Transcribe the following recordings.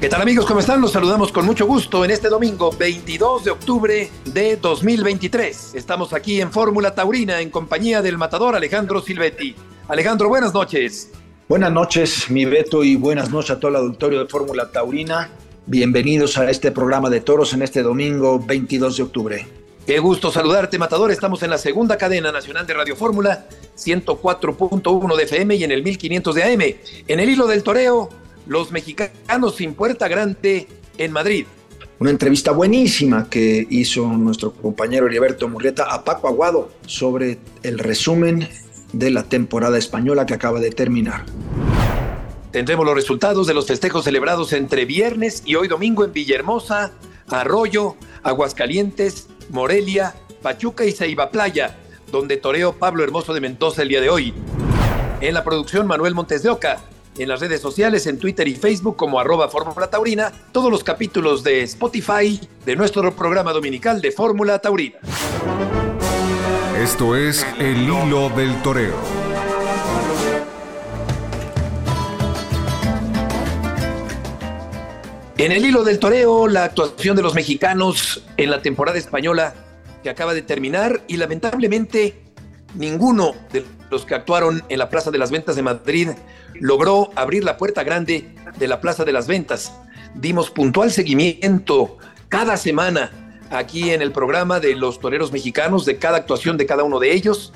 ¿Qué tal amigos? ¿Cómo están? Los saludamos con mucho gusto en este domingo 22 de octubre de 2023. Estamos aquí en Fórmula Taurina en compañía del matador Alejandro Silvetti. Alejandro, buenas noches. Buenas noches, mi Beto, y buenas noches a todo el auditorio de Fórmula Taurina. Bienvenidos a este programa de toros en este domingo 22 de octubre. Qué gusto saludarte, Matador. Estamos en la segunda cadena nacional de Radio Fórmula, 104.1 de FM y en el 1500 de AM. En el hilo del toreo, los mexicanos sin puerta grande en Madrid. Una entrevista buenísima que hizo nuestro compañero Heriberto Murrieta a Paco Aguado sobre el resumen de la temporada española que acaba de terminar. Tendremos los resultados de los festejos celebrados entre viernes y hoy domingo en Villahermosa, Arroyo, Aguascalientes, Morelia, Pachuca y Ceiba Playa, donde toreó Pablo Hermoso de Mendoza el día de hoy. En la producción Manuel Montes de Oca, en las redes sociales, en Twitter y Facebook como arroba Fórmula Taurina, todos los capítulos de Spotify de nuestro programa dominical de Fórmula Taurina. Esto es El Hilo del Toreo. En el hilo del toreo, la actuación de los mexicanos en la temporada española que acaba de terminar y lamentablemente ninguno de los que actuaron en la Plaza de las Ventas de Madrid logró abrir la puerta grande de la Plaza de las Ventas. Dimos puntual seguimiento cada semana aquí en el programa de los toreros mexicanos, de cada actuación de cada uno de ellos.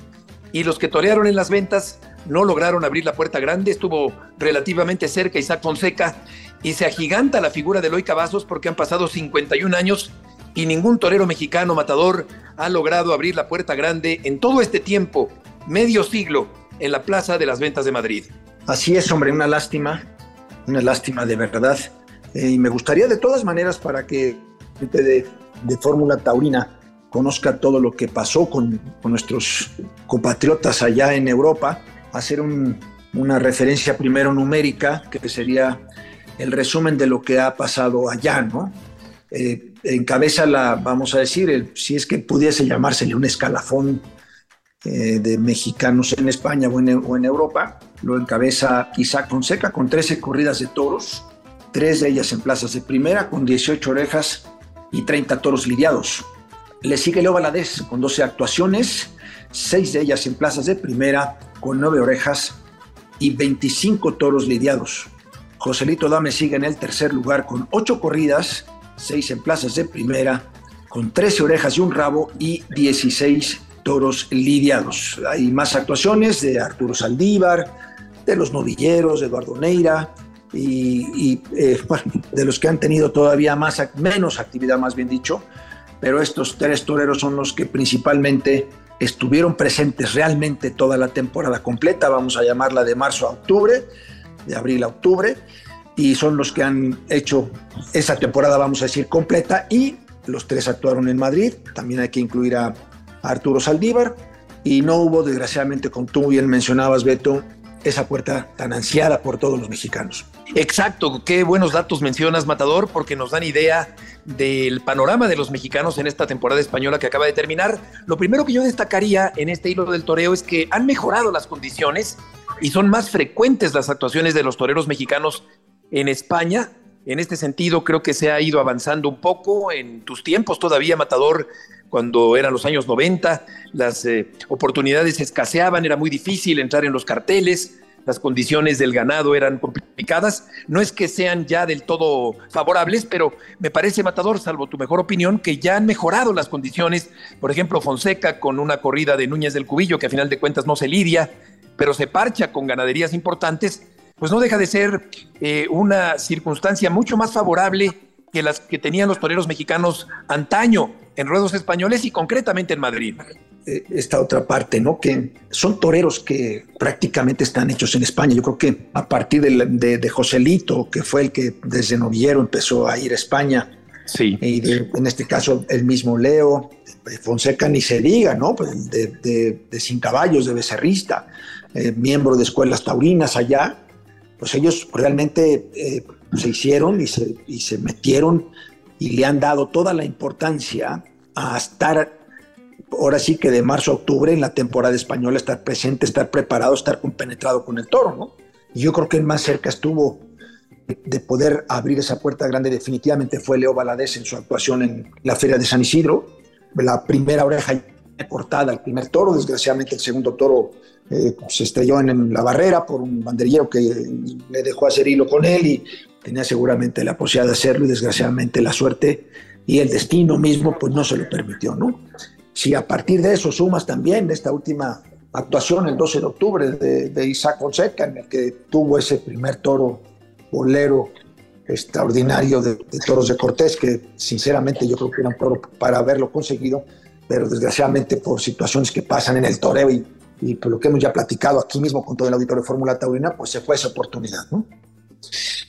Y los que torearon en las ventas no lograron abrir la puerta grande. Estuvo relativamente cerca Isaac Fonseca y se agiganta la figura de Eloy Cavazos porque han pasado 51 años y ningún torero mexicano matador ha logrado abrir la puerta grande en todo este tiempo, medio siglo, en la Plaza de las Ventas de Madrid. Así es, hombre, una lástima, una lástima de verdad. Eh, y me gustaría de todas maneras para que gente de, de Fórmula Taurina conozca todo lo que pasó con, con nuestros compatriotas allá en Europa, hacer un, una referencia primero numérica, que sería el resumen de lo que ha pasado allá, ¿no? Eh, encabeza la, vamos a decir, si es que pudiese llamársele un escalafón eh, de mexicanos en España o o en, Europa, lo encabeza Isaac Fonseca con 13 corridas de toros, tres de ellas en plazas de primera, con 18 orejas y 30 toros lidiados. Le sigue Leo Valadez con 12 actuaciones, seis de ellas en plazas de primera, con 9 orejas y 25 toros lidiados. Joselito Dame sigue en el tercer lugar con 8 corridas, 6 en plazas de primera, con 13 orejas y un rabo y 16 toros lidiados. Hay más actuaciones de Arturo Saldívar, de los novilleros, de Eduardo Neira y, eh, de los que han tenido todavía más, menos actividad, más bien dicho, pero estos tres toreros son los que principalmente estuvieron presentes realmente toda la temporada completa, vamos a llamarla de marzo a octubre, de abril a octubre, y son los que han hecho esa temporada, vamos a decir, completa, y los tres actuaron en Madrid, también hay que incluir a, a Arturo Saldívar, y no hubo, desgraciadamente, como tú bien mencionabas, Beto, esa puerta tan ansiada por todos los mexicanos. Exacto, qué buenos datos mencionas, Matador, porque nos dan idea del panorama de los mexicanos en esta temporada española que acaba de terminar. Lo primero que yo destacaría en este hilo del toreo es que han mejorado las condiciones y son más frecuentes las actuaciones de los toreros mexicanos en España. En este sentido, creo que se ha ido avanzando un poco en tus tiempos todavía, Matador, cuando eran los años 90, las eh, oportunidades escaseaban, era muy difícil entrar en los carteles, las condiciones del ganado eran complicadas. No es que sean ya del todo favorables, pero me parece, Matador, salvo tu mejor opinión, que ya han mejorado las condiciones. Por ejemplo, Fonseca con una corrida de Núñez del Cubillo, que a final de cuentas no se lidia, pero se parcha con ganaderías importantes, pues no deja de ser eh, una circunstancia mucho más favorable que las que tenían los toreros mexicanos antaño en ruedos españoles y concretamente en Madrid. Eh, esta otra parte, ¿no? Que son toreros que prácticamente están hechos en España. Yo creo que a partir de, de, de Joselito, que fue el que desde novillero empezó a ir a España, Sí. Y en este caso el mismo Leo, Fonseca ni se diga, ¿no? Pues de, de, Sin Caballos, de Becerrista, eh, miembro de escuelas taurinas allá, pues ellos realmente eh, se hicieron y se, y se metieron y le han dado toda la importancia a estar, ahora sí que de marzo a octubre en la temporada española, estar presente, estar preparado, estar compenetrado con el toro, ¿no? Y yo creo que el más cerca estuvo de poder abrir esa puerta grande definitivamente fue Leo Valadez en su actuación en la Feria de San Isidro. La primera oreja cortada, el primer toro, desgraciadamente el segundo toro eh, se estrelló en, la barrera por un banderillero que le dejó hacer hilo con él y tenía seguramente la posibilidad de hacerlo y desgraciadamente la suerte y el destino mismo pues no se lo permitió, ¿no? Si a partir de eso sumas también esta última actuación el 12 de octubre de, de Isaac Fonseca en el que tuvo ese primer toro bolero extraordinario de, Toros de Cortés, que sinceramente yo creo que era un toro para haberlo conseguido, pero desgraciadamente por situaciones que pasan en el toreo y, y por lo que hemos ya platicado aquí mismo con todo el auditorio de Fórmula Taurina, pues se fue esa oportunidad, ¿no?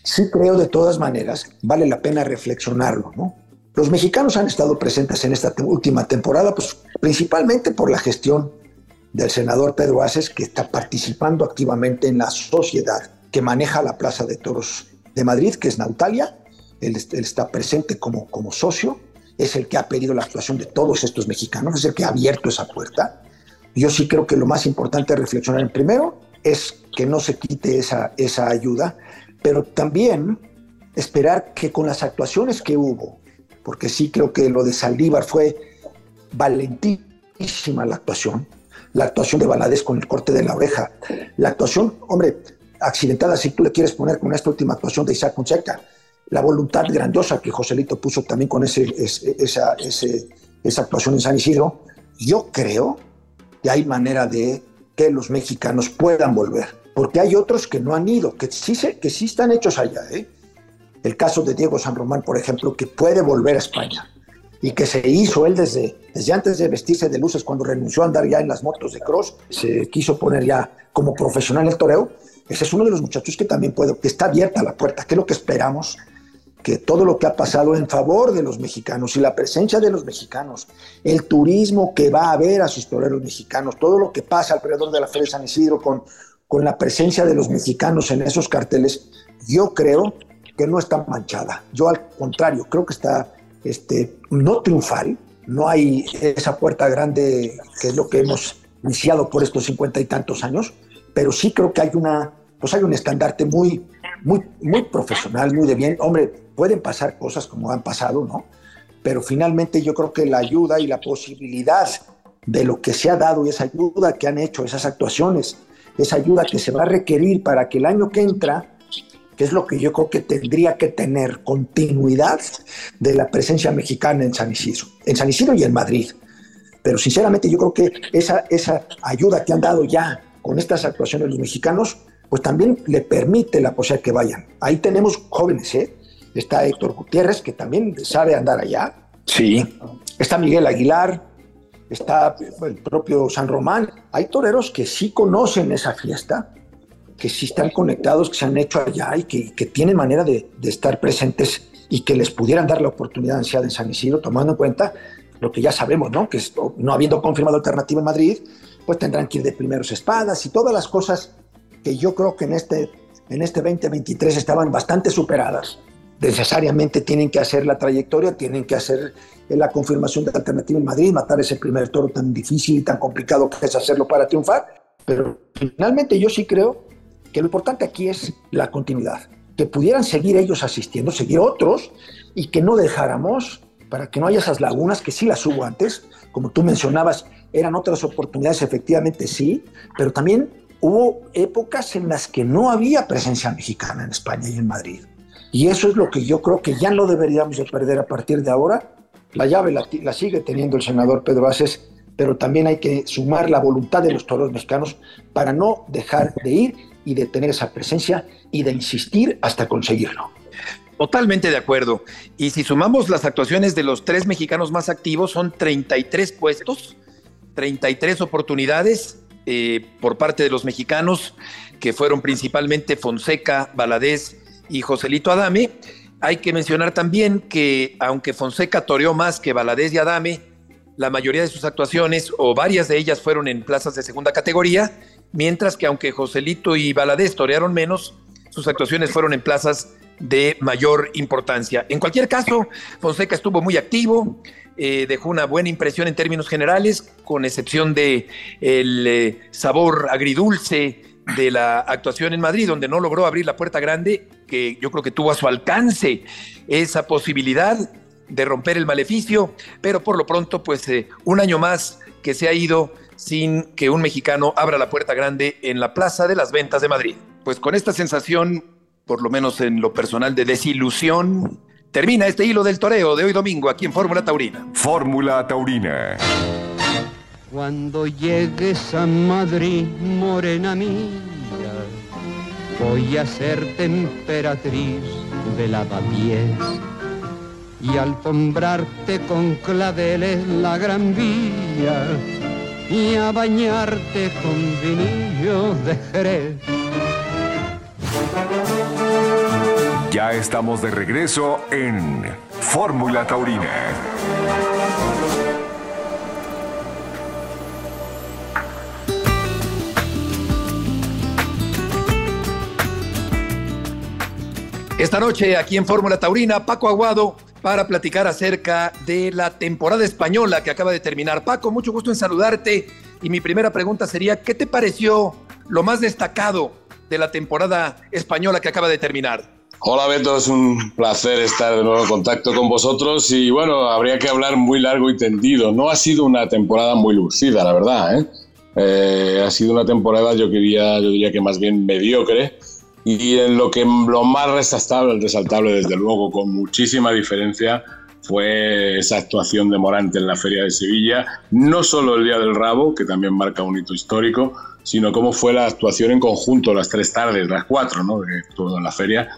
Sí creo de todas maneras, vale la pena reflexionarlo, ¿no? Los mexicanos han estado presentes en esta última temporada, pues principalmente por la gestión del senador Pedro Aces, que está participando activamente en la sociedad que maneja la Plaza de Toros de Madrid, que es Nautalia. Él, está presente como, como socio, es el que ha pedido la actuación de todos estos mexicanos, es el que ha abierto esa puerta. Yo sí creo que lo más importante es reflexionar en primero es que no se quite esa, esa ayuda, pero también esperar que con las actuaciones que hubo, porque sí creo que lo de Saldívar fue valentísima la actuación, la actuación de Valadez con el corte de la oreja, la actuación, hombre, accidentada, si tú le quieres poner con esta última actuación de Isaac Fonseca, la voluntad grandiosa que Joselito puso también con ese, esa, esa actuación en San Isidro, yo creo que hay manera de que los mexicanos puedan volver, porque hay otros que no han ido, que sí, se, que sí están hechos allá. ¿eh? El caso de Diego San Román, por ejemplo, que puede volver a España y que se hizo él desde, desde antes de vestirse de luces, cuando renunció a andar ya en las motos de cross, se quiso poner ya como profesional el toreo, ese es uno de los muchachos que también puede, que está abierta la puerta, que es lo que esperamos, que todo lo que ha pasado en favor de los mexicanos y la presencia de los mexicanos, el turismo que va a haber a sus toreros mexicanos, todo lo que pasa alrededor de la Feria de San Isidro con, con la presencia de los mexicanos en esos carteles, yo creo que no está manchada. Yo al contrario, creo que está este, no triunfal, no hay esa puerta grande que es lo que hemos iniciado por estos cincuenta y tantos años, pero sí creo que hay una, pues hay un estandarte muy, muy, muy profesional, muy de bien. Hombre, pueden pasar cosas como han pasado, ¿no? Pero finalmente yo creo que la ayuda y la posibilidad de lo que se ha dado y esa ayuda que han hecho, esas actuaciones, esa ayuda que se va a requerir para que el año que entra, que es lo que yo creo que tendría que tener continuidad de la presencia mexicana en San Isidro, en San Isidro y en Madrid. Pero sinceramente yo creo que esa, esa ayuda que han dado ya con estas actuaciones los mexicanos, pues también le permite la posibilidad que vayan. Ahí tenemos jóvenes, ¿eh? Está Héctor Gutiérrez, que también sabe andar allá. Sí. Está Miguel Aguilar, está el propio San Román. Hay toreros que sí conocen esa fiesta, que sí están conectados, que se han hecho allá y que, tienen manera de, estar presentes y que les pudieran dar la oportunidad de en San Isidro, tomando en cuenta lo que ya sabemos, ¿no? Que no habiendo confirmado alternativa en Madrid, pues tendrán que ir de primeros espadas y todas las cosas que yo creo que en este, en este 2023 estaban bastante superadas. Necesariamente tienen que hacer la trayectoria, tienen que hacer la confirmación de alternativa en Madrid, matar ese primer toro tan difícil y tan complicado que es hacerlo para triunfar. Pero finalmente yo sí creo que lo importante aquí es la continuidad, que pudieran seguir ellos asistiendo, seguir otros y que no dejáramos para que no haya esas lagunas, que sí las hubo antes, como tú mencionabas, eran otras oportunidades, efectivamente sí, pero también hubo épocas en las que no había presencia mexicana en España y en Madrid. Y eso es lo que yo creo que ya no deberíamos de perder a partir de ahora. La llave la, sigue teniendo el senador Pedro Aces, pero también hay que sumar la voluntad de los toros mexicanos para no dejar de ir y de tener esa presencia y de insistir hasta conseguirlo. Totalmente de acuerdo. Y si sumamos las actuaciones de los tres mexicanos más activos, son 33 puestos, 33 oportunidades eh, por parte de los mexicanos, que fueron principalmente Fonseca, Valadez y Joselito Adame. Hay que mencionar también que aunque Fonseca toreó más que Valadez y Adame, la mayoría de sus actuaciones o varias de ellas fueron en plazas de segunda categoría, mientras que aunque Joselito y Valadez torearon menos, sus actuaciones fueron en plazas de mayor importancia. En cualquier caso, Fonseca estuvo muy activo, eh, dejó una buena impresión en términos generales, con excepción de el eh, sabor agridulce de la actuación en Madrid, donde no logró abrir la puerta grande, que yo creo que tuvo a su alcance esa posibilidad de romper el maleficio, pero por lo pronto, pues eh, un año más que se ha ido sin que un mexicano abra la puerta grande en la Plaza de las Ventas de Madrid. Pues con esta sensación, por lo menos en lo personal de desilusión, termina este hilo del toreo de hoy domingo aquí en Fórmula Taurina. Fórmula Taurina. Cuando llegues a Madrid, morena mía, voy a ser temperatriz de lavapiés y alfombrarte con claveles la gran vía y a bañarte con vinillo de Jerez. Ya estamos de regreso en Fórmula Taurina. Esta noche aquí en Fórmula Taurina, Paco Aguado para platicar acerca de la temporada española que acaba de terminar. Paco, mucho gusto en saludarte y mi primera pregunta sería, ¿qué te pareció lo más destacado de la temporada española que acaba de terminar? Hola Beto, es un placer estar de nuevo en contacto con vosotros y bueno, habría que hablar muy largo y tendido. No ha sido una temporada muy lucida, la verdad. ¿eh? Eh, ha sido una temporada, yo, quería, yo diría que más bien mediocre y en lo que lo más resaltable, resaltable, desde luego, con muchísima diferencia, fue esa actuación de Morante en la Feria de Sevilla, no solo el Día del Rabo, que también marca un hito histórico, sino cómo fue la actuación en conjunto, las tres tardes, las cuatro, ¿no? Que en la feria,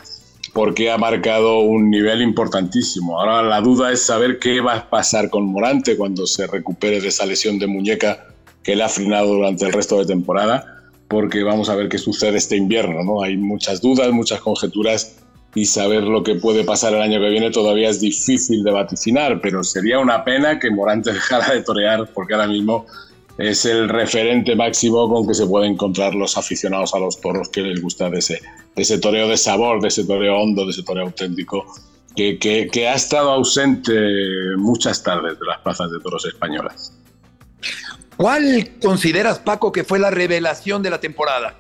porque ha marcado un nivel importantísimo. Ahora la duda es saber qué va a pasar con Morante cuando se recupere de esa lesión de muñeca que le ha frenado durante el resto de temporada porque vamos a ver qué sucede este invierno. ¿no? Hay muchas dudas, muchas conjeturas y saber lo que puede pasar el año que viene todavía es difícil de vaticinar, pero sería una pena que Morante dejara de torear porque ahora mismo es el referente máximo con que se pueden encontrar los aficionados a los toros que les gusta de ese, de ese toreo de sabor, de ese toreo hondo, de ese toreo auténtico, que, que, que ha estado ausente muchas tardes de las plazas de toros españolas. ¿Cuál consideras, Paco, que fue la revelación de la temporada?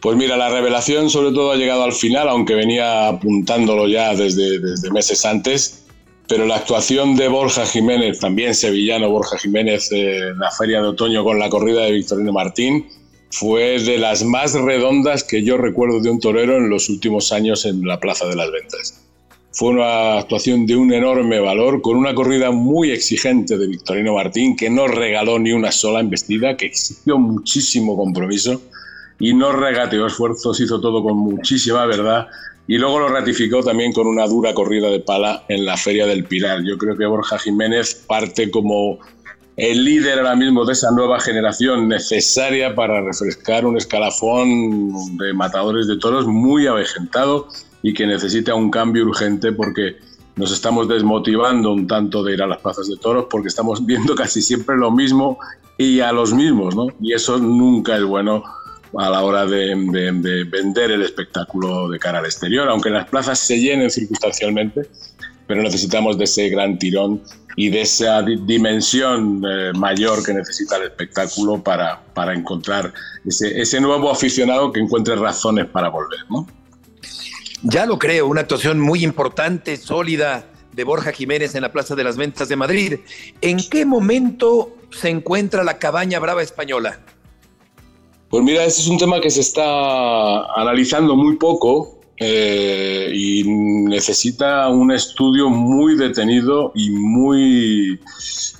Pues mira, la revelación sobre todo ha llegado al final, aunque venía apuntándolo ya desde, desde meses antes, pero la actuación de Borja Jiménez, también sevillano Borja Jiménez, en la feria de otoño con la corrida de Victorino Martín, fue de las más redondas que yo recuerdo de un torero en los últimos años en la Plaza de las Ventas. Fue una actuación de un enorme valor, con una corrida muy exigente de Victorino Martín, que no regaló ni una sola embestida, que exigió muchísimo compromiso y no regateó esfuerzos, hizo todo con muchísima verdad y luego lo ratificó también con una dura corrida de pala en la Feria del Pilar. Yo creo que Borja Jiménez parte como el líder ahora mismo de esa nueva generación necesaria para refrescar un escalafón de matadores de toros muy avejentado y que necesita un cambio urgente porque nos estamos desmotivando un tanto de ir a las plazas de toros porque estamos viendo casi siempre lo mismo y a los mismos, ¿no? Y eso nunca es bueno a la hora de, vender el espectáculo de cara al exterior, aunque las plazas se llenen circunstancialmente, pero necesitamos de ese gran tirón y de esa dimensión eh, mayor que necesita el espectáculo para, para encontrar ese, ese nuevo aficionado que encuentre razones para volver, ¿no? Ya lo creo, una actuación muy importante, sólida de Borja Jiménez en la Plaza de las Ventas de Madrid. ¿En qué momento se encuentra la cabaña brava española? Pues mira, ese es un tema que se está analizando muy poco eh, y necesita un estudio muy detenido y muy,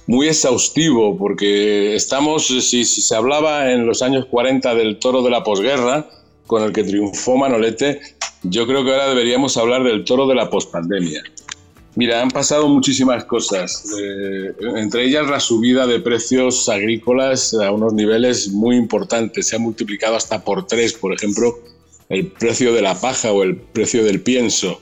muy exhaustivo, porque estamos, si, se hablaba en los años 40 del toro de la posguerra, con el que triunfó Manolete, yo creo que ahora deberíamos hablar del toro de la pospandemia. Mira, han pasado muchísimas cosas, eh, entre ellas la subida de precios agrícolas a unos niveles muy importantes. Se ha multiplicado hasta por tres, por ejemplo, el precio de la paja o el precio del pienso.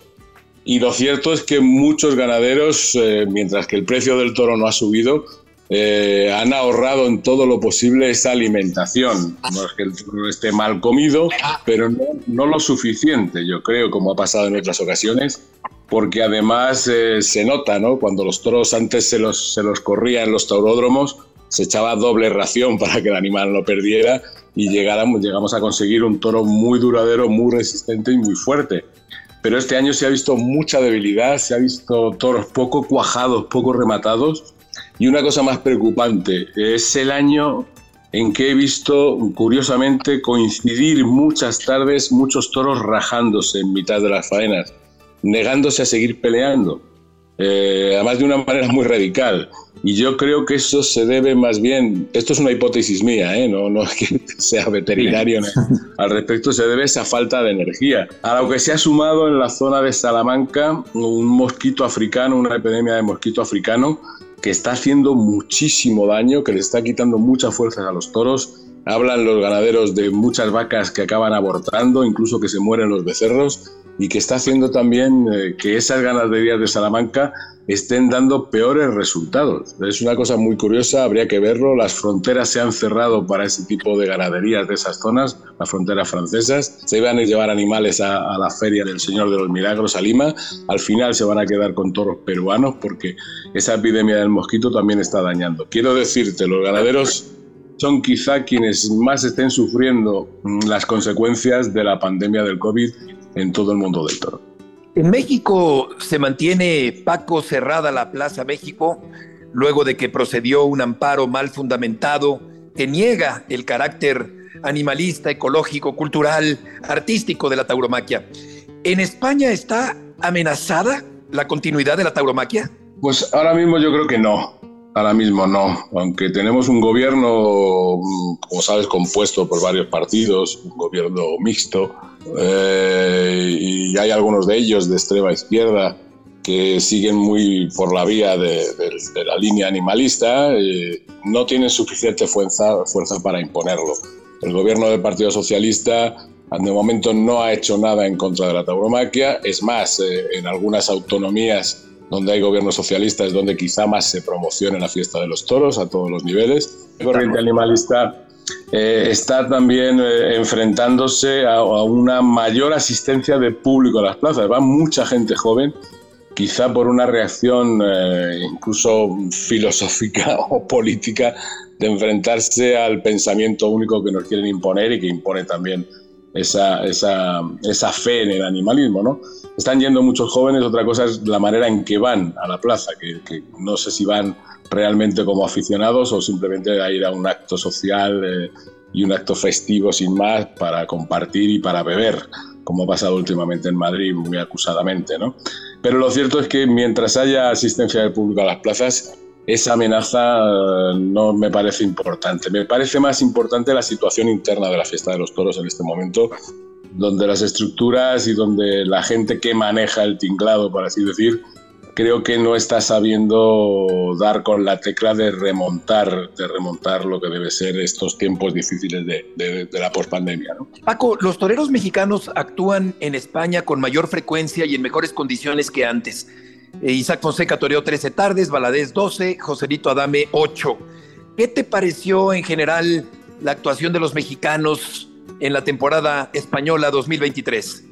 Y lo cierto es que muchos ganaderos, eh, mientras que el precio del toro no ha subido, eh, han ahorrado en todo lo posible esa alimentación. No es que el toro esté mal comido, pero no, no, lo suficiente, yo creo, como ha pasado en otras ocasiones, porque además eh, se nota, ¿no? Cuando los toros antes se los, se los corría los tauródromos, se echaba doble ración para que el animal no perdiera y llegáramos, llegamos a conseguir un toro muy duradero, muy resistente y muy fuerte pero este año se ha visto mucha debilidad, se ha visto toros poco cuajados, poco rematados. Y una cosa más preocupante, es el año en que he visto, curiosamente, coincidir muchas tardes muchos toros rajándose en mitad de las faenas, negándose a seguir peleando, eh, además de una manera muy radical. Y yo creo que eso se debe más bien, esto es una hipótesis mía, ¿eh? no, no es que sea veterinario al respecto, se debe a esa falta de energía. A lo que se ha sumado en la zona de Salamanca un mosquito africano, una epidemia de mosquito africano que está haciendo muchísimo daño, que le está quitando muchas fuerzas a los toros. Hablan los ganaderos de muchas vacas que acaban abortando, incluso que se mueren los becerros y que está haciendo también eh, que esas ganaderías de Salamanca estén dando peores resultados. Es una cosa muy curiosa, habría que verlo. Las fronteras se han cerrado para ese tipo de ganaderías de esas zonas, las fronteras francesas. Se iban a llevar animales a, la feria del Señor de los Milagros a Lima. Al final se van a quedar con toros peruanos porque esa epidemia del mosquito también está dañando. Quiero decirte, los ganaderos son quizá quienes más estén sufriendo mm, las consecuencias de la pandemia del COVID en todo el mundo del toro. En México se mantiene Paco cerrada la Plaza México luego de que procedió un amparo mal fundamentado que niega el carácter animalista, ecológico, cultural, artístico de la tauromaquia. ¿En España está amenazada la continuidad de la tauromaquia? Pues ahora mismo yo creo que no. Ahora mismo no, aunque tenemos un gobierno, como sabes, compuesto por varios partidos, un gobierno mixto, eh, y hay algunos de ellos de extrema izquierda que siguen muy por la vía de, la línea animalista, eh, no tienen suficiente fuerza, fuerza para imponerlo. El gobierno del Partido Socialista de momento no ha hecho nada en contra de la tauromaquia, es más, eh, en algunas autonomías donde hay gobierno socialista es donde quizá más se promocione la fiesta de los toros a todos los niveles. La corriente animalista eh, está también eh, enfrentándose a, una mayor asistencia de público a las plazas. Va mucha gente joven, quizá por una reacción eh, incluso filosófica o política de enfrentarse al pensamiento único que nos quieren imponer y que impone también esa, esa, esa fe en el animalismo, ¿no? Están yendo muchos jóvenes, otra cosa es la manera en que van a la plaza, que, no sé si van realmente como aficionados o simplemente a ir a un acto social eh, y un acto festivo sin más para compartir y para beber, como ha pasado últimamente en Madrid muy acusadamente, ¿no? Pero lo cierto es que mientras haya asistencia del público a las plazas, esa amenaza eh, no me parece importante. Me parece más importante la situación interna de la fiesta de los toros en este momento, donde las estructuras y donde la gente que maneja el tinglado, por así decir, creo que no está sabiendo dar con la tecla de remontar, de remontar lo que debe ser estos tiempos difíciles de, la pospandemia. ¿no? Paco, los toreros mexicanos actúan en España con mayor frecuencia y en mejores condiciones que antes. Eh, Isaac Fonseca toreó 13 tardes, Valadez 12, Joselito Adame 8. ¿Qué te pareció en general la actuación de los mexicanos en la temporada española 2023?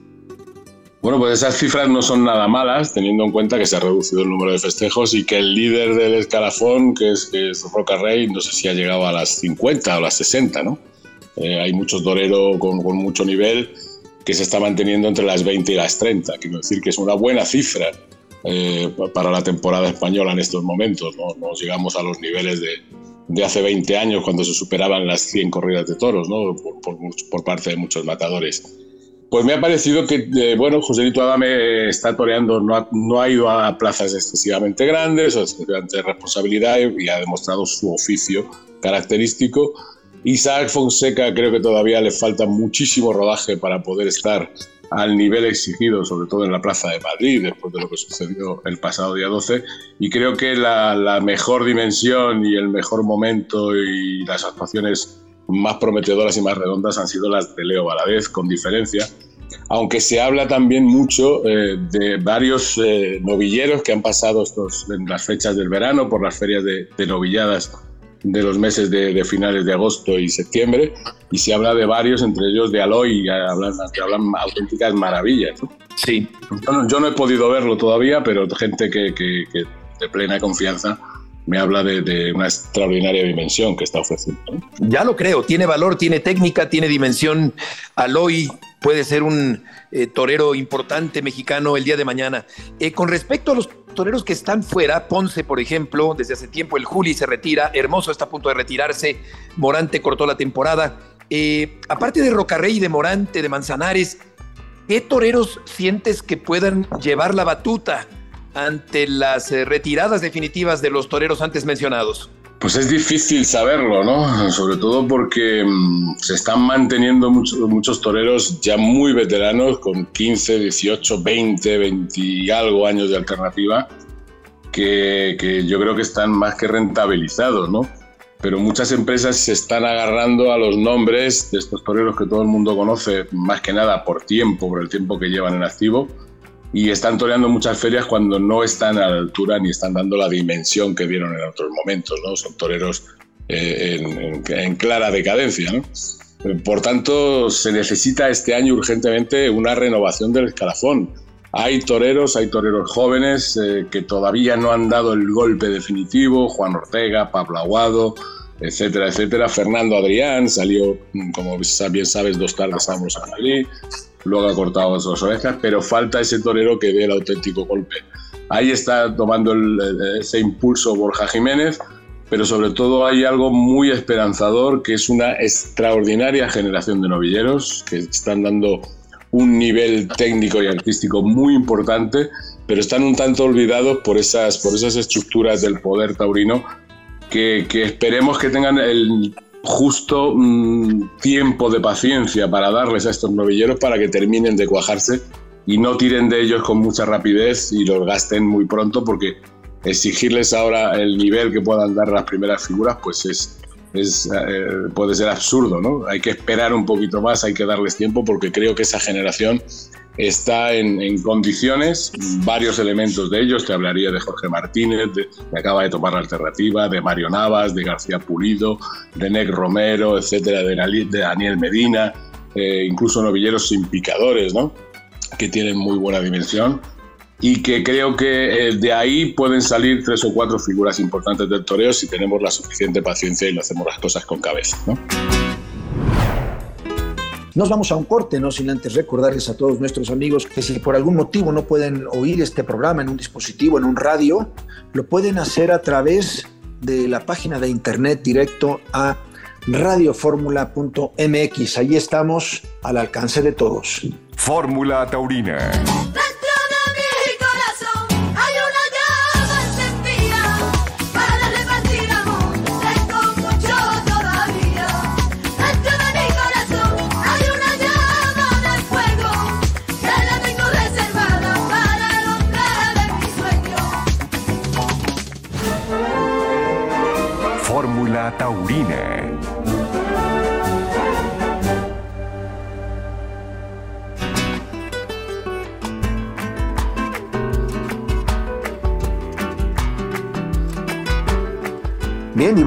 Bueno, pues esas cifras no son nada malas, teniendo en cuenta que se ha reducido el número de festejos y que el líder del escalafón, que es, Roca Rey, no sé si ha llegado a las 50 o las 60, ¿no? Eh, hay muchos toreros con, mucho nivel que se está manteniendo entre las 20 y las 30. Quiero decir que es una buena cifra eh, para la temporada española en estos momentos. No, llegamos a los niveles de, hace 20 años cuando se superaban las 100 corridas de toros ¿no? por, parte de muchos matadores. Pues me ha parecido que, eh, bueno, Joselito Adame está toreando, no ha, no ha, ido a plazas excesivamente grandes excesivamente responsabilidad y ha demostrado su oficio característico. Isaac Fonseca creo que todavía le falta muchísimo rodaje para poder estar al nivel exigido, sobre todo en la Plaza de Madrid, después de lo que sucedió el pasado día 12. Y creo que la, mejor dimensión y el mejor momento y las actuaciones más prometedoras y más redondas han sido las de Leo Valadez, con diferencia. aunque se habla también mucho eh, de varios eh, novilleros que han pasado estos, en las fechas del verano por las ferias de, novilladas de los meses de, finales de agosto y septiembre, y se habla de varios, entre ellos de Aloy, hablan, que hablan auténticas maravillas. Sí. Yo no, he podido verlo todavía, pero gente que, que de plena confianza me habla de, una extraordinaria dimensión que está ofreciendo. Ya lo creo, tiene valor, tiene técnica, tiene dimensión. Aloy puede ser un eh, torero importante mexicano el día de mañana. Eh, con respecto a los toreros que están fuera, Ponce, por ejemplo, desde hace tiempo el Juli se retira, Hermoso está a punto de retirarse, Morante cortó la temporada. Eh, aparte de Rocarrey de Morante, de Manzanares, ¿qué toreros sientes que puedan llevar la batuta? ante las eh, retiradas definitivas de los toreros antes mencionados? Pues es difícil saberlo, ¿no? Sobre todo porque mm, se están manteniendo muchos, muchos toreros ya muy veteranos, con 15, 18, 20, 20 y algo años de alternativa, que, que yo creo que están más que rentabilizados, ¿no? Pero muchas empresas se están agarrando a los nombres de estos toreros que todo el mundo conoce, más que nada por tiempo, por el tiempo que llevan en activo, y están toreando muchas ferias cuando no están a la altura ni están dando la dimensión que dieron en otros momentos, ¿no? Son toreros eh, en, clara decadencia, ¿no? Por tanto, se necesita este año urgentemente una renovación del escalafón. Hay toreros, hay toreros jóvenes eh, que todavía no han dado el golpe definitivo, Juan Ortega, Pablo Aguado, etcétera, etcétera. Fernando Adrián salió, como bien sabes, dos tardes a Madrid luego ha cortado sus orejas, pero falta ese torero que dé el auténtico golpe. Ahí está tomando ese impulso Borja Jiménez, pero sobre todo hay algo muy esperanzador, que es una extraordinaria generación de novilleros que están dando un nivel técnico y artístico muy importante, pero están un tanto olvidados por esas, por esas estructuras del poder taurino que, que esperemos que tengan el justo mm, tiempo de paciencia para darles a estos novilleros para que terminen de cuajarse y no tiren de ellos con mucha rapidez y los gasten muy pronto porque exigirles ahora el nivel que puedan dar las primeras figuras pues es, es eh, puede ser absurdo, ¿no? Hay que esperar un poquito más, hay que darles tiempo porque creo que esa generación está en, condiciones, varios elementos de ellos, te hablaría de Jorge Martínez, que acaba de tomar la alternativa, de Mario Navas, de García Pulido, de Nec Romero, etcétera, de, Daniel Medina, eh, incluso novilleros sin picadores, ¿no? que tienen muy buena dimensión y que creo que eh, de ahí pueden salir tres o cuatro figuras importantes del toreo si tenemos la suficiente paciencia y lo hacemos las cosas con cabeza. ¿no? Nos vamos a un corte, no sin antes recordarles a todos nuestros amigos que si por algún motivo no pueden oír este programa en un dispositivo, en un radio, lo pueden hacer a través de la página de internet directo a radioformula.mx. Allí estamos al alcance de todos. Fórmula Taurina Taurina.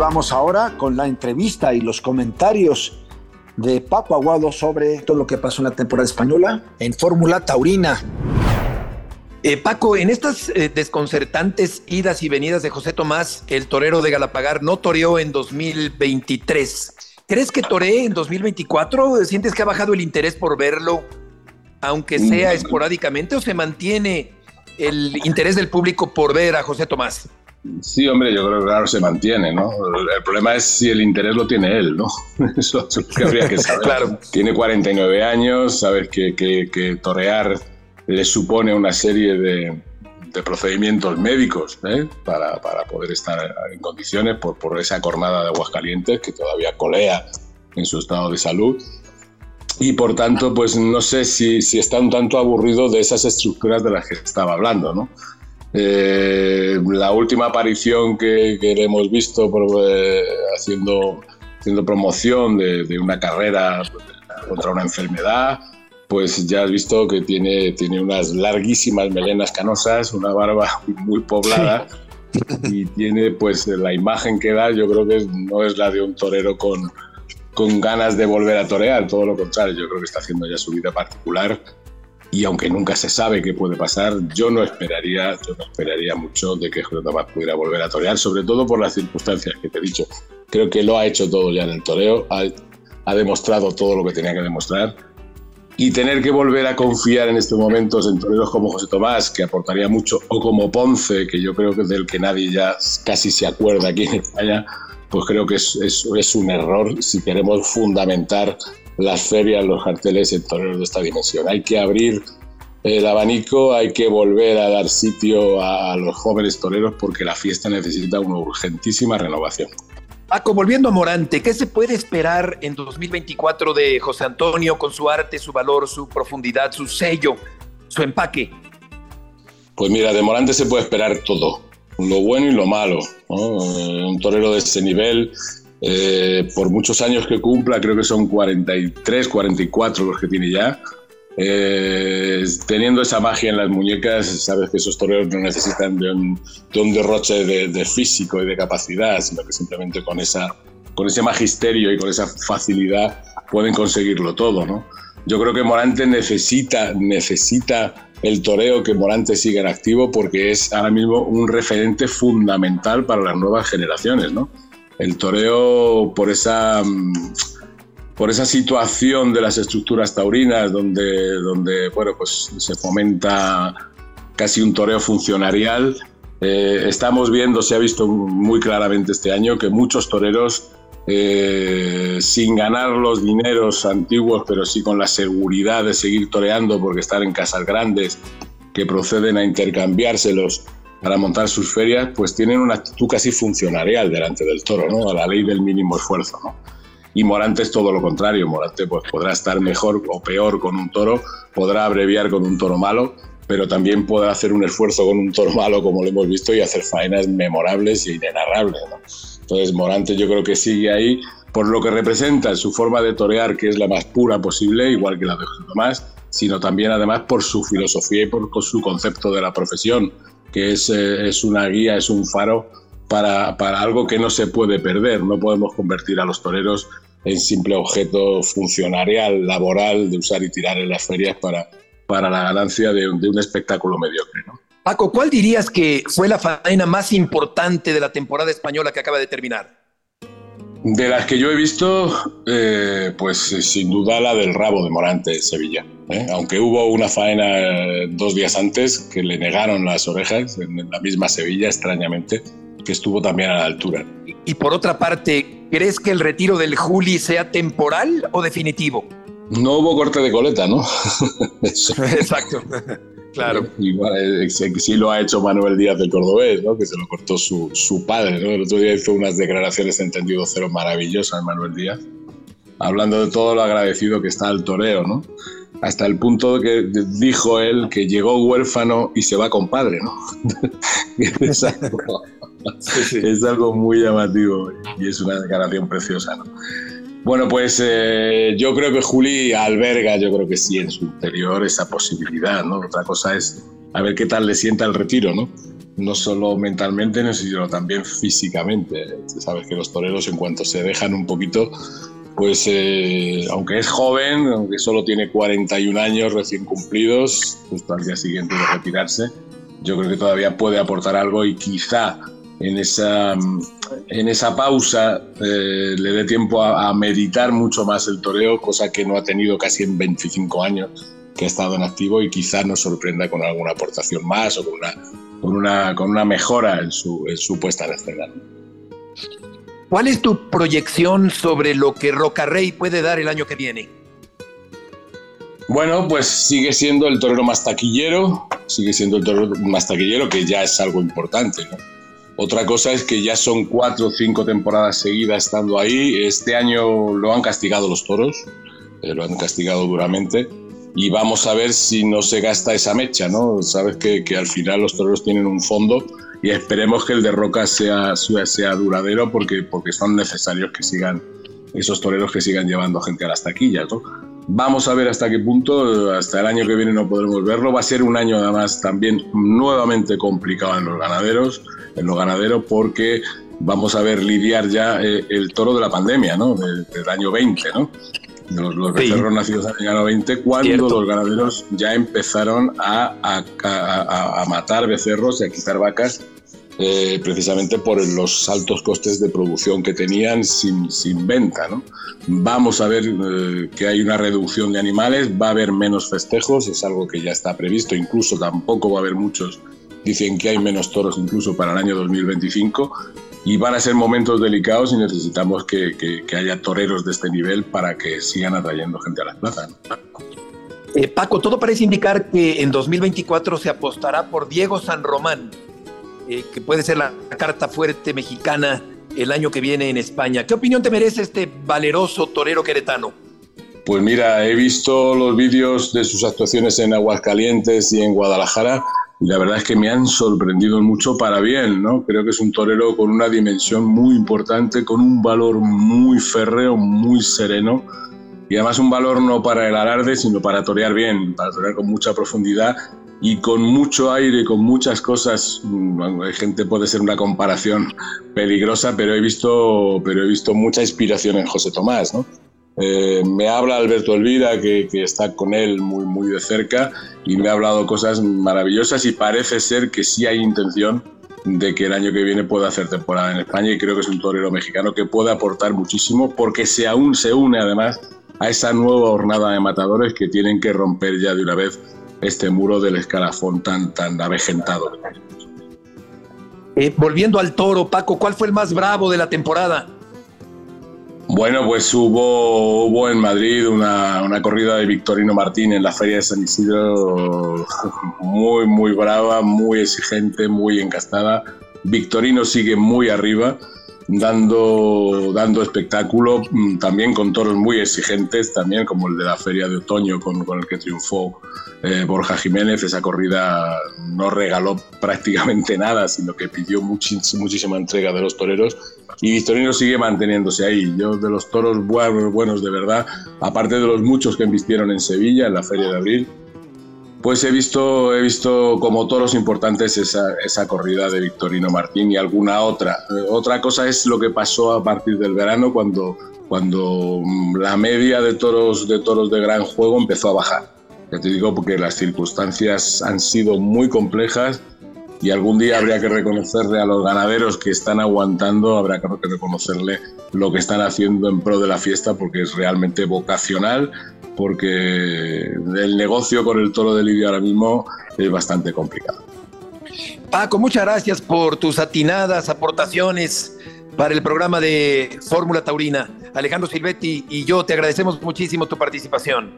Vamos ahora con la entrevista y los comentarios de Paco Aguado sobre todo lo que pasó en la temporada española en Fórmula Taurina. Eh, Paco, en estas eh, desconcertantes idas y venidas de José Tomás, el torero de Galapagar no toreó en 2023. ¿Crees que toree en 2024? ¿Sientes que ha bajado el interés por verlo, aunque sea esporádicamente, o se mantiene el interés del público por ver a José Tomás? Sí, hombre, yo creo que claro se mantiene, ¿no? El problema es si el interés lo tiene él, ¿no? Eso es lo que habría que saber. claro. Tiene 49 años, sabes que, que, que torear le supone una serie de, procedimientos médicos ¿eh? para, poder estar en condiciones por, por esa cornada de Aguascalientes que todavía colea en su estado de salud. Y por tanto, pues no sé si, si está un tanto aburrido de esas estructuras de las que estaba hablando. ¿no? Eh, la última aparición que, que hemos visto eh, haciendo, haciendo promoción de, de, una carrera contra una enfermedad, pues ya has visto que tiene, tiene unas larguísimas melenas canosas, una barba muy poblada y tiene pues la imagen que da, yo creo que no es la de un torero con, con ganas de volver a torear, todo lo contrario, yo creo que está haciendo ya su vida particular y aunque nunca se sabe qué puede pasar, yo no esperaría, yo no esperaría mucho de que Julio Tomás pudiera volver a torear, sobre todo por las circunstancias que te he dicho. Creo que lo ha hecho todo ya en el toreo, ha, ha demostrado todo lo que tenía que demostrar y tener que volver a confiar en estos momentos en toreros como José Tomás, que aportaría mucho, o como Ponce, que yo creo que es del que nadie ya casi se acuerda aquí en España, pues creo que es, es, es un error si queremos fundamentar las ferias, los carteles en toreros de esta dimensión. Hay que abrir el abanico, hay que volver a dar sitio a, a los jóvenes toreros porque la fiesta necesita una urgentísima renovación. Paco, volviendo a Morante, ¿qué se puede esperar en 2024 de José Antonio con su arte, su valor, su profundidad, su sello, su empaque? Pues mira, de Morante se puede esperar todo, lo bueno y lo malo. ¿no? Eh, un torero de ese nivel, eh, por muchos años que cumpla, creo que son 43, 44 los que tiene ya. Eh, teniendo esa magia en las muñecas, sabes que esos toreros no necesitan de un, de un derroche de, de, físico y de capacidad, sino que simplemente con, esa, con ese magisterio y con esa facilidad pueden conseguirlo todo. ¿no? Yo creo que Morante necesita, necesita el toreo que Morante siga en activo porque es ahora mismo un referente fundamental para las nuevas generaciones. ¿no? El toreo, por esa por esa situación de las estructuras taurinas donde, donde bueno, pues se fomenta casi un toreo funcionarial. Eh, estamos viendo, se ha visto muy claramente este año, que muchos toreros, eh, sin ganar los dineros antiguos, pero sí con la seguridad de seguir toreando porque están en casas grandes que proceden a intercambiárselos para montar sus ferias, pues tienen una actitud casi funcionarial delante del toro, ¿no? a la ley del mínimo esfuerzo. ¿no? Y Morante es todo lo contrario. Morante pues, podrá estar mejor o peor con un toro, podrá abreviar con un toro malo, pero también podrá hacer un esfuerzo con un toro malo, como lo hemos visto, y hacer faenas memorables e inenarrables. ¿no? Entonces, Morante yo creo que sigue ahí por lo que representa su forma de torear, que es la más pura posible, igual que la de José Tomás, sino también además por su filosofía y por su concepto de la profesión, que es, eh, es una guía, es un faro para, para, algo que no se puede perder. No podemos convertir a los toreros en simple objeto funcionarial, laboral, de usar y tirar en las ferias para, para la ganancia de, de un espectáculo mediocre. Paco, ¿cuál dirías que fue la faena más importante de la temporada española que acaba de terminar? De las que yo he visto, eh, pues eh, sin duda la del rabo de Morante en Sevilla. ¿eh? Aunque hubo una faena dos días antes que le negaron las orejas en la misma Sevilla, extrañamente, que estuvo también a la altura. Y por otra parte, ¿crees que el retiro del Juli sea temporal o definitivo? No hubo corte de coleta, ¿no? Exacto. Claro. Igual, eh, sí lo ha hecho Manuel Díaz del Cordobés, ¿no? que se lo cortó su, su padre. ¿no? El otro día hizo unas declaraciones de entendido cero maravillosas Manuel Díaz, hablando de todo lo agradecido que está al toreo, ¿no? hasta el punto de que dijo él que llegó huérfano y se va con padre. ¿no? es, algo, sí, sí. es algo muy llamativo y es una declaración preciosa. ¿no? Bueno, pues eh, yo creo que Juli alberga, yo creo que sí, en su interior esa posibilidad, ¿no? Otra cosa es a ver qué tal le sienta el retiro, ¿no? No solo mentalmente, sino también físicamente. Sabes que los toreros, en cuanto se dejan un poquito, pues eh, aunque es joven, aunque solo tiene 41 años recién cumplidos, justo al día siguiente de retirarse, yo creo que todavía puede aportar algo y quizá en esa, en esa pausa eh, le dé tiempo a, a, meditar mucho más el toreo, cosa que no ha tenido casi en 25 años que ha estado en activo y quizá nos sorprenda con alguna aportación más o con una, con una, con una mejora en su, en su puesta en escena. ¿Cuál es tu proyección sobre lo que Rocarrey puede dar el año que viene? Bueno, pues sigue siendo el torero más taquillero, sigue siendo el torero más taquillero, que ya es algo importante, ¿no? Otra cosa es que ya son cuatro o cinco temporadas seguidas estando ahí. Este año lo han castigado los toros, eh, lo han castigado duramente. Y vamos a ver si no se gasta esa mecha, ¿no? Sabes que, que al final los toreros tienen un fondo y esperemos que el de Roca sea, sea duradero porque, porque son necesarios que sigan esos toreros que sigan llevando gente a las taquillas, ¿no? Vamos a ver hasta qué punto, hasta el año que viene no podremos verlo. Va a ser un año además también nuevamente complicado en los ganaderos, en los ganaderos porque vamos a ver lidiar ya eh, el toro de la pandemia, ¿no? Del, año 20, ¿no? Los, los becerros nacidos en el año 20, cuando los ganaderos ya empezaron a, a, a, matar becerros y a quitar vacas eh, precisamente por los altos costes de producción que tenían sin, sin venta. ¿no? Vamos a ver eh, que hay una reducción de animales, va a haber menos festejos, es algo que ya está previsto, incluso tampoco va a haber muchos, dicen que hay menos toros incluso para el año 2025 y van a ser momentos delicados y necesitamos que, que, haya toreros de este nivel para que sigan atrayendo gente a las plazas. Eh, Paco, todo parece indicar que en 2024 se apostará por Diego San Román eh, que puede ser la carta fuerte mexicana el año que viene en España. ¿Qué opinión te merece este valeroso torero queretano? Pues mira, he visto los vídeos de sus actuaciones en Aguascalientes y en Guadalajara y la verdad es que me han sorprendido mucho para bien, ¿no? Creo que es un torero con una dimensión muy importante, con un valor muy férreo, muy sereno y además un valor no para el alarde, sino para torear bien, para torear con mucha profundidad y con mucho aire, con muchas cosas. Mm, hay gente puede ser una comparación peligrosa, pero he visto, pero he visto mucha inspiración en José Tomás. ¿no? Eh, me habla Alberto Elvira, que, que, está con él muy, muy de cerca, y me ha hablado cosas maravillosas y parece ser que sí hay intención de que el año que viene pueda hacer temporada en España y creo que es un torero mexicano que puede aportar muchísimo porque se aún se une además a esa nueva jornada de matadores que tienen que romper ya de una vez este muro del escalafón tan, tan avejentado. Eh, volviendo al toro, Paco, ¿cuál fue el más bravo de la temporada? Bueno, pues hubo, hubo en Madrid una, una, corrida de Victorino Martín en la Feria de San Isidro muy, muy brava, muy exigente, muy encastada. Victorino sigue muy arriba dando, dando espectáculo, mm, también con toros muy exigentes, también como el de la Feria de Otoño con, el que triunfó eh, Borja Jiménez. Esa corrida no regaló prácticamente nada, sino que pidió muchísima entrega de los toreros y Victorino sigue manteniéndose ahí. Yo de los toros buenos, buenos de verdad, aparte de los muchos que embistieron en Sevilla en la Feria de Abril, pues he visto, he visto como toros importantes esa, esa, corrida de Victorino Martín y alguna otra. Eh, otra cosa es lo que pasó a partir del verano cuando, cuando mm, la media de toros, de toros de gran juego empezó a bajar. Ya te digo porque las circunstancias han sido muy complejas y algún día habría que reconocerle a los ganaderos que están aguantando, habrá que reconocerle lo que están haciendo en pro de la fiesta porque es realmente vocacional, porque el negocio con el toro de Lidia ahora mismo es bastante complicado. Paco, muchas gracias por tus atinadas aportaciones para el programa de Fórmula Taurina. Alejandro Silvetti y yo te agradecemos muchísimo tu participación.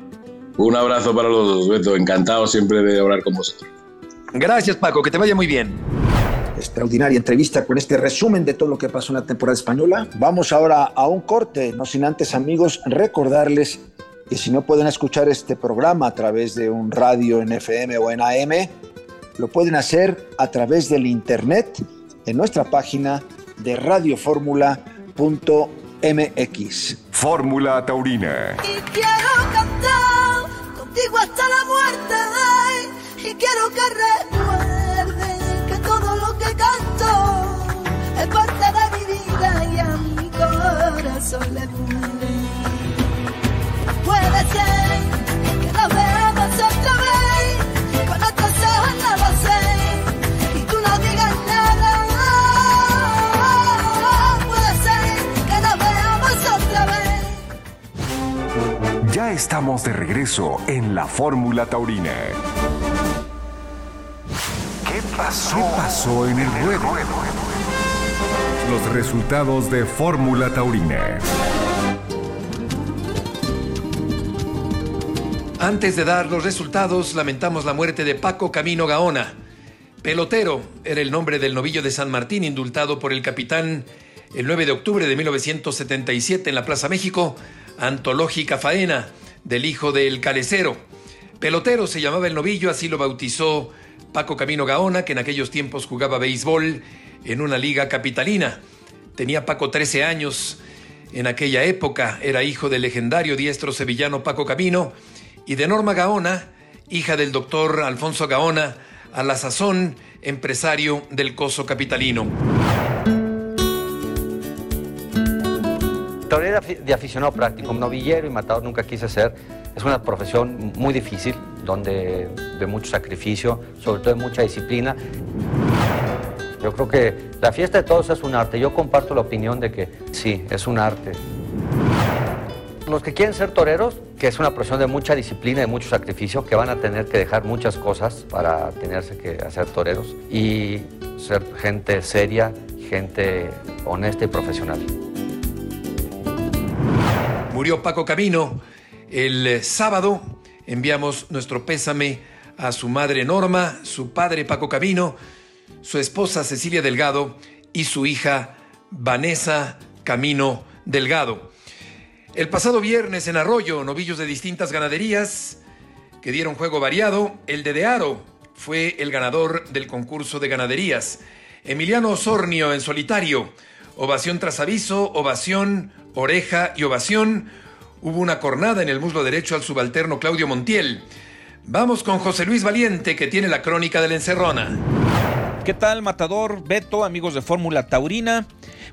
Un abrazo para los dos, Beto. Encantado siempre de hablar con vosotros. Gracias, Paco. Que te vaya muy bien. Extraordinaria entrevista con este resumen de todo lo que pasó en la temporada española. Vamos ahora a un corte, no sin antes, amigos, recordarles y si no pueden escuchar este programa a través de un radio en FM o en AM, lo pueden hacer a través del internet en nuestra página de radioformula.mx. Fórmula Taurina. Y quiero cantar contigo hasta la. Y quiero que recuerdes que todo lo que canto es parte de mi vida y a mi corazón le duele puede ser que nos veamos otra vez con otros ojos no lo sé y tú no digas nada. Puede ser que nos veamos otra vez. Ya estamos de regreso en la Fórmula Taurina ¿Qué pasó? ¿Qué pasó en el ruedo? Los resultados de Fórmula Taurina Antes de dar los resultados, lamentamos la muerte de Paco Camino Gaona. Pelotero era el nombre del novillo de San Martín, indultado por el capitán el 9 de octubre de 1977 en la Plaza México, antológica faena del hijo del calecero. Pelotero se llamaba el novillo, así lo bautizó Paco Camino Gaona, que en aquellos tiempos jugaba béisbol en una liga capitalina. Tenía Paco 13 años en aquella época. Era hijo del legendario diestro sevillano Paco Camino y de Norma Gaona, hija del doctor Alfonso Gaona, a la sazón empresario del coso capitalino. Torera de aficionado práctico, novillero y matador nunca quise ser. Es una profesión muy difícil, donde de mucho sacrificio, sobre todo de mucha disciplina. Yo creo que la fiesta de todos es un arte. Yo comparto la opinión de que sí, es un arte. Los que quieren ser toreros, que es una profesión de mucha disciplina, de mucho sacrificio, que van a tener que dejar muchas cosas para tenerse que hacer toreros y ser gente seria, gente honesta y profesional. Murió Paco Camino el eh, sábado. Enviamos nuestro pésame a su madre Norma, su padre Paco Camino, su esposa Cecilia Delgado y su hija Vanessa Camino Delgado. El pasado viernes en Arroyo, novillos de distintas ganaderías que dieron juego variado, el de Dearo fue el ganador del concurso de ganaderías. Emiliano Osornio en solitario, ovación tras aviso, ovación, oreja y ovación. Hubo una cornada en el muslo derecho al subalterno Claudio Montiel. Vamos con José Luis Valiente, que tiene la crónica de la encerrona. ¿Qué tal, Matador, Beto, amigos de Fórmula Taurina?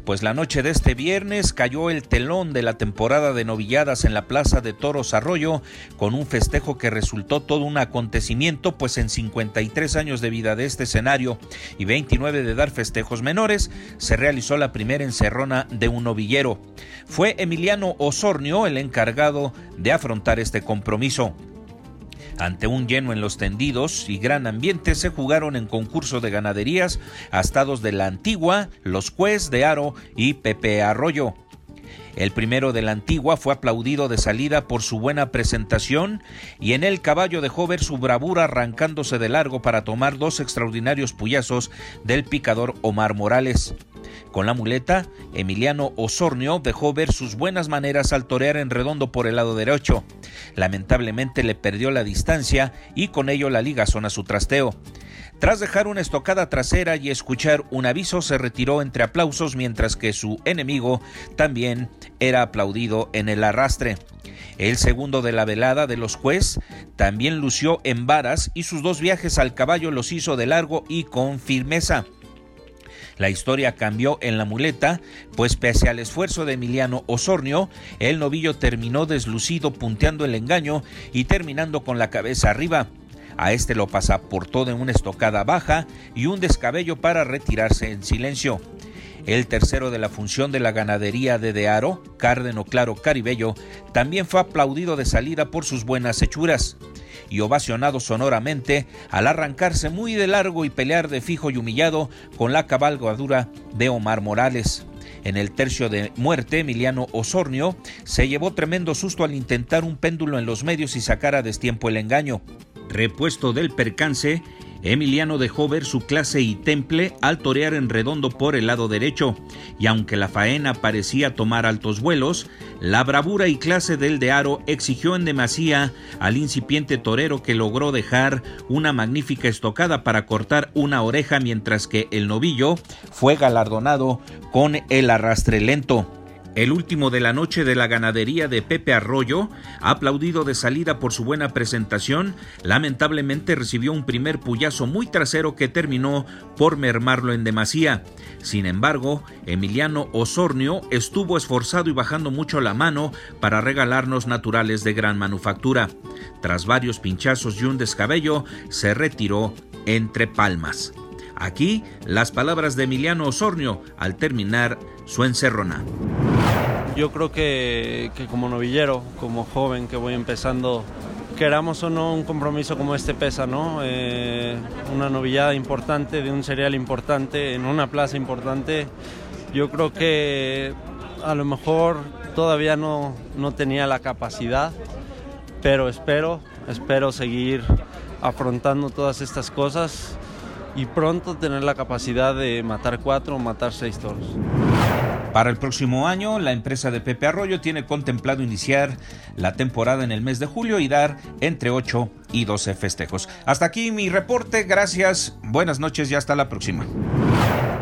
Pues la noche de este viernes cayó el telón de la temporada de novilladas en la Plaza de Toros Arroyo, con un festejo que resultó todo un acontecimiento, pues en 53 años de vida de este escenario y 29 de dar festejos menores, se realizó la primera encerrona de un novillero. Fue Emiliano Osornio el encargado de afrontar este compromiso. Ante un lleno en los tendidos y gran ambiente se jugaron en concurso de ganaderías astados de la Antigua, Los Cues de Aro y Pepe Arroyo. El primero de la antigua fue aplaudido de salida por su buena presentación y en el caballo dejó ver su bravura arrancándose de largo para tomar dos extraordinarios puyazos del picador Omar Morales. Con la muleta, Emiliano Osornio dejó ver sus buenas maneras al torear en redondo por el lado derecho. Lamentablemente le perdió la distancia y con ello la ligazón a su trasteo. Tras dejar una estocada trasera y escuchar un aviso, se retiró entre aplausos mientras que su enemigo también era aplaudido en el arrastre. El segundo de la velada de los juez también lució en varas y sus dos viajes al caballo los hizo de largo y con firmeza. La historia cambió en la muleta, pues pese al esfuerzo de Emiliano Osornio, el novillo terminó deslucido punteando el engaño y terminando con la cabeza arriba. A este lo pasa por toda una estocada baja y un descabello para retirarse en silencio. El tercero de la función de la ganadería de Dearo, Cárdeno Claro Caribello, también fue aplaudido de salida por sus buenas hechuras y ovacionado sonoramente al arrancarse muy de largo y pelear de fijo y humillado con la cabalgadura de Omar Morales. En el tercio de muerte, Emiliano Osornio se llevó tremendo susto al intentar un péndulo en los medios y sacar a destiempo el engaño. Repuesto del percance, Emiliano dejó ver su clase y temple al torear en redondo por el lado derecho, y aunque la faena parecía tomar altos vuelos, la bravura y clase del de Aro exigió en demasía al incipiente torero que logró dejar una magnífica estocada para cortar una oreja mientras que el novillo fue galardonado con el arrastre lento. El último de la noche de la ganadería de Pepe Arroyo, aplaudido de salida por su buena presentación, lamentablemente recibió un primer puyazo muy trasero que terminó por mermarlo en demasía. Sin embargo, Emiliano Osornio estuvo esforzado y bajando mucho la mano para regalarnos naturales de gran manufactura. Tras varios pinchazos y un descabello, se retiró entre palmas. Aquí las palabras de Emiliano Osornio al terminar su encerrona. Yo creo que, que, como novillero, como joven que voy empezando, queramos o no, un compromiso como este pesa, ¿no? Eh, una novillada importante, de un cereal importante, en una plaza importante. Yo creo que a lo mejor todavía no, no tenía la capacidad, pero espero, espero seguir afrontando todas estas cosas y pronto tener la capacidad de matar cuatro o matar seis toros. Para el próximo año, la empresa de Pepe Arroyo tiene contemplado iniciar la temporada en el mes de julio y dar entre 8 y 12 festejos. Hasta aquí mi reporte, gracias, buenas noches y hasta la próxima.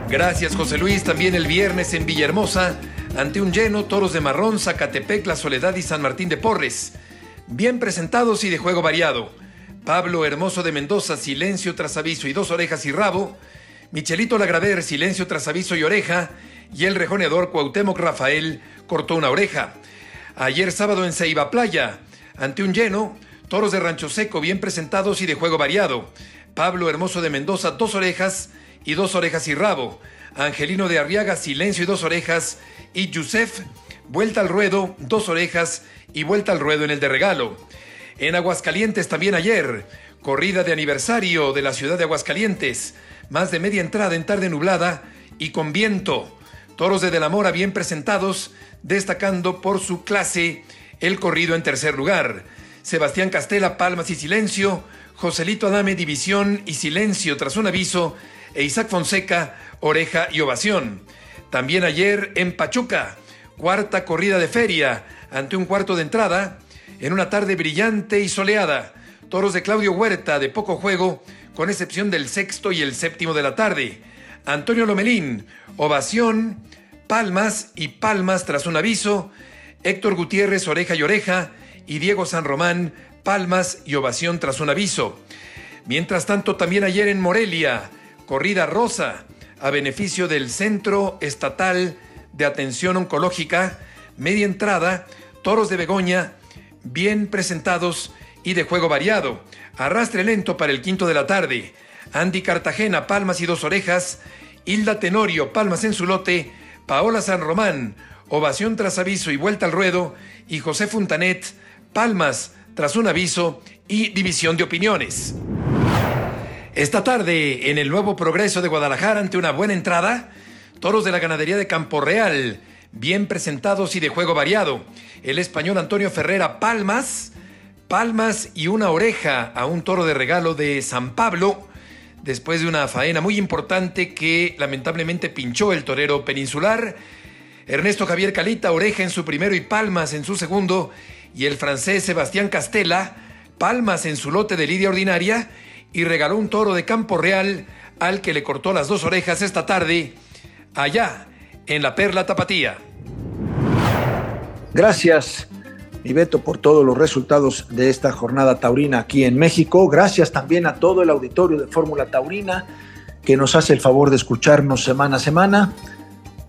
Gracias José Luis, también el viernes en Villahermosa ante un lleno, toros de Marrón, Zacatepec, La Soledad y San Martín de Porres. Bien presentados y de juego variado. Pablo Hermoso de Mendoza, silencio tras aviso y dos orejas y rabo. Michelito Lagraver, silencio tras aviso y oreja. Y el rejoneador Cuauhtémoc Rafael cortó una oreja. Ayer sábado en Ceiba Playa, ante un lleno, toros de Rancho Seco bien presentados y de juego variado. Pablo Hermoso de Mendoza, dos orejas y dos orejas y rabo. Angelino de Arriaga, silencio y dos orejas. Y Yusef, vuelta al ruedo, dos orejas y vuelta al ruedo en el de regalo. En Aguascalientes también ayer, corrida de aniversario de la ciudad de Aguascalientes, más de media entrada en tarde nublada y con viento. Toros de De la Mora bien presentados, destacando por su clase el corrido en tercer lugar. Sebastián Castela, palmas y silencio. Joselito Adame, división y silencio tras un aviso. E Isaac Fonseca, oreja y ovación. También ayer en Pachuca, cuarta corrida de feria, ante un cuarto de entrada, en una tarde brillante y soleada. Toros de Claudio Huerta, de poco juego, con excepción del sexto y el séptimo de la tarde. Antonio Lomelín, ovación, palmas y palmas tras un aviso. Héctor Gutiérrez, oreja y oreja. Y Diego San Román, palmas y ovación tras un aviso. Mientras tanto, también ayer en Morelia, corrida rosa, a beneficio del Centro Estatal de Atención Oncológica, media entrada, toros de Begoña, bien presentados y de juego variado. Arrastre lento para el quinto de la tarde. Andy Cartagena, palmas y dos orejas. Hilda Tenorio, palmas en su lote. Paola San Román, ovación tras aviso y vuelta al ruedo. Y José Funtanet, palmas tras un aviso y división de opiniones. Esta tarde, en el nuevo Progreso de Guadalajara, ante una buena entrada, toros de la ganadería de Campo Real, bien presentados y de juego variado. El español Antonio Ferrera, palmas, palmas y una oreja a un toro de regalo de San Pablo, después de una faena muy importante que lamentablemente pinchó el torero peninsular. Ernesto Javier Calita, oreja en su primero y palmas en su segundo, y el francés Sebastián Castela, palmas en su lote de lidia ordinaria, y regaló un toro de campo real al que le cortó las dos orejas esta tarde, allá en la Perla Tapatía. Gracias, Ibeto, por todos los resultados de esta jornada taurina aquí en México. Gracias también a todo el auditorio de Fórmula Taurina que nos hace el favor de escucharnos semana a semana.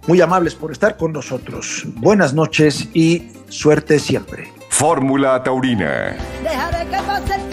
Muy amables por estar con nosotros. Buenas noches y suerte siempre. Fórmula Taurina. Dejaré que pase